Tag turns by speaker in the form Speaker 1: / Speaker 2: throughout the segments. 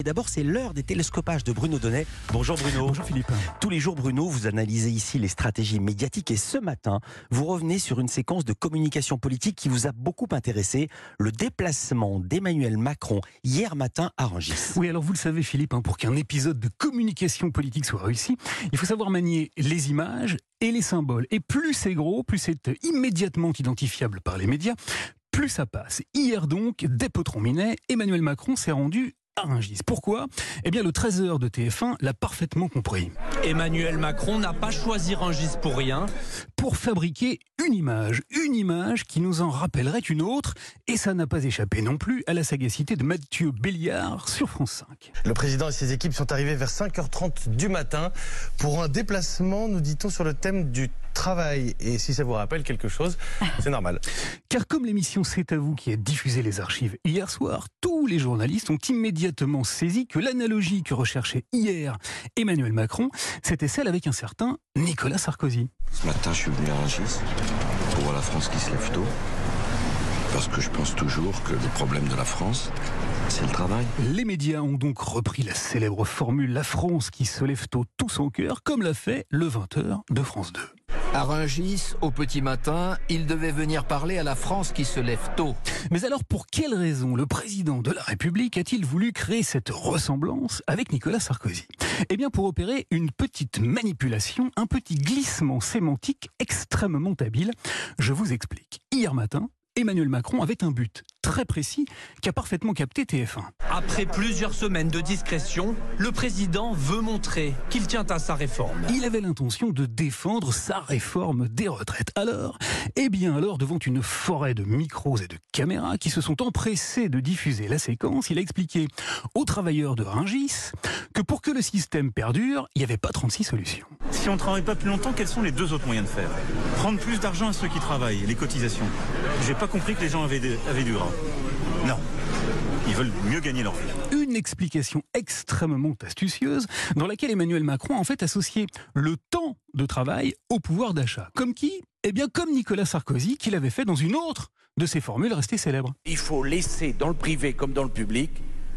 Speaker 1: Et d'abord, c'est l'heure des télescopages de Bruno Donnet. Bonjour Bruno.
Speaker 2: Bonjour Philippe.
Speaker 1: Tous les jours, Bruno, vous analysez ici les stratégies médiatiques et ce matin, vous revenez sur une séquence de communication politique qui vous a beaucoup intéressé, le déplacement d'Emmanuel Macron hier matin à Rungis.
Speaker 2: Oui, alors vous le savez Philippe, hein, pour qu'un épisode de communication politique soit réussi, il faut savoir manier les images et les symboles. Et plus c'est gros, plus c'est immédiatement identifiable par les médias, plus ça passe. Hier donc, dès Potron-Minet, Emmanuel Macron s'est rendu à Rungis. Pourquoi? Eh bien, le 13h de TF1 l'a parfaitement compris.
Speaker 3: Emmanuel Macron n'a pas choisi Rungis pour rien.
Speaker 2: Pour fabriquer une image, une image qui nous en rappellerait une autre, et ça n'a pas échappé non plus à la sagacité de Mathieu Béliard sur France 5.
Speaker 4: Le président et ses équipes sont arrivés vers 5h30 du matin pour un déplacement, nous dit-on, sur le thème du travail. Et si ça vous rappelle quelque chose, c'est normal.
Speaker 2: Car comme l'émission C'est à vous qui a diffusé les archives hier soir, tous les journalistes ont immédiatement saisi que l'analogie que recherchait hier Emmanuel Macron, c'était celle avec un certain Nicolas Sarkozy.
Speaker 5: Ce matin, je suis venu à Rungis pour voir la France qui se lève tôt. Parce que je pense toujours que le problème de la France, c'est le travail.
Speaker 2: Les médias ont donc repris la célèbre formule La France qui se lève tôt tout son cœur, comme l'a fait le 20h de France 2.
Speaker 6: À Rungis, au petit matin, il devait venir parler à la France qui se lève tôt.
Speaker 2: Mais alors, pour quelle raison le président de la République a-t-il voulu créer cette ressemblance avec Nicolas Sarkozy? Eh bien, pour opérer une petite manipulation, un petit glissement sémantique extrêmement habile. Je vous explique. Hier matin, Emmanuel Macron avait un but très précis qu'a parfaitement capté TF1.
Speaker 3: Après plusieurs semaines de discrétion, le président veut montrer qu'il tient à sa réforme.
Speaker 2: Il avait l'intention de défendre sa réforme des retraites. Alors, eh bien alors, devant une forêt de micros et de caméras qui se sont empressés de diffuser la séquence, il a expliqué aux travailleurs de Rungis que pour que le système perdure, il n'y avait pas 36 solutions.
Speaker 7: Si on ne travaille pas plus longtemps, quels sont les deux autres moyens de faire? Prendre plus d'argent à ceux qui travaillent, les cotisations. J'ai pas compris que les gens avaient, avaient du gras. Non. Ils veulent mieux gagner leur vie.
Speaker 2: Une explication extrêmement astucieuse dans laquelle Emmanuel Macron a en fait associé le temps de travail au pouvoir d'achat. Comme qui? Eh bien comme Nicolas Sarkozy qui l'avait fait dans une autre de ses formules restées célèbres.
Speaker 8: Il faut laisser dans le privé comme dans le public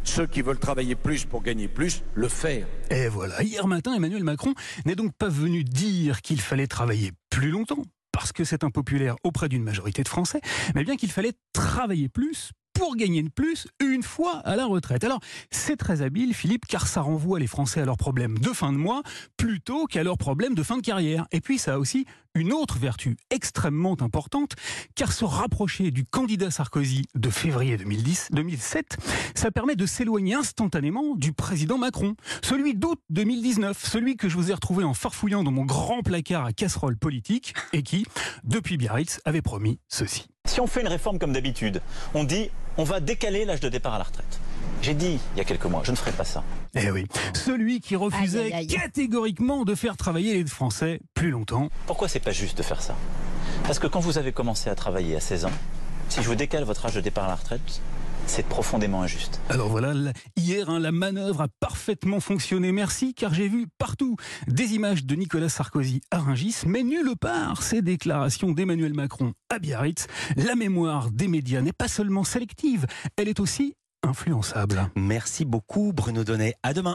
Speaker 8: ceux qui veulent travailler plus pour gagner plus, le faire.
Speaker 2: Et voilà, hier matin, Emmanuel Macron n'est donc pas venu dire qu'il fallait travailler plus longtemps, parce que c'est impopulaire auprès d'une majorité de Français, mais bien qu'il fallait travailler plus pour gagner de plus une fois à la retraite. Alors, c'est très habile, Philippe, car ça renvoie les Français à leurs problèmes de fin de mois plutôt qu'à leurs problèmes de fin de carrière. Et puis, ça a aussi une autre vertu extrêmement importante, car se rapprocher du candidat Sarkozy de février 2010, 2007, ça permet de s'éloigner instantanément du président Macron. Celui d'août 2019, celui que je vous ai retrouvé en farfouillant dans mon grand placard à casserole politique, et qui, depuis Biarritz, avait promis ceci.
Speaker 9: Si on fait une réforme comme d'habitude, on dit on va décaler l'âge de départ à la retraite. J'ai dit il y a quelques mois, je ne ferai pas ça.
Speaker 2: Eh oui, celui qui refusait aïe, aïe, aïe. catégoriquement de faire travailler les Français plus longtemps.
Speaker 9: Pourquoi c'est pas juste de faire ça? Parce que quand vous avez commencé à travailler à 16 ans, si je vous décale votre âge de départ à la retraite, c'est profondément injuste.
Speaker 2: Alors voilà, hier, hein, la manœuvre a parfaitement fonctionné. Merci, car j'ai vu partout des images de Nicolas Sarkozy à Rungis, mais nulle part ces déclarations d'Emmanuel Macron à Biarritz. La mémoire des médias n'est pas seulement sélective, elle est aussi influençable.
Speaker 1: Merci beaucoup, Bruno Donnet. À demain.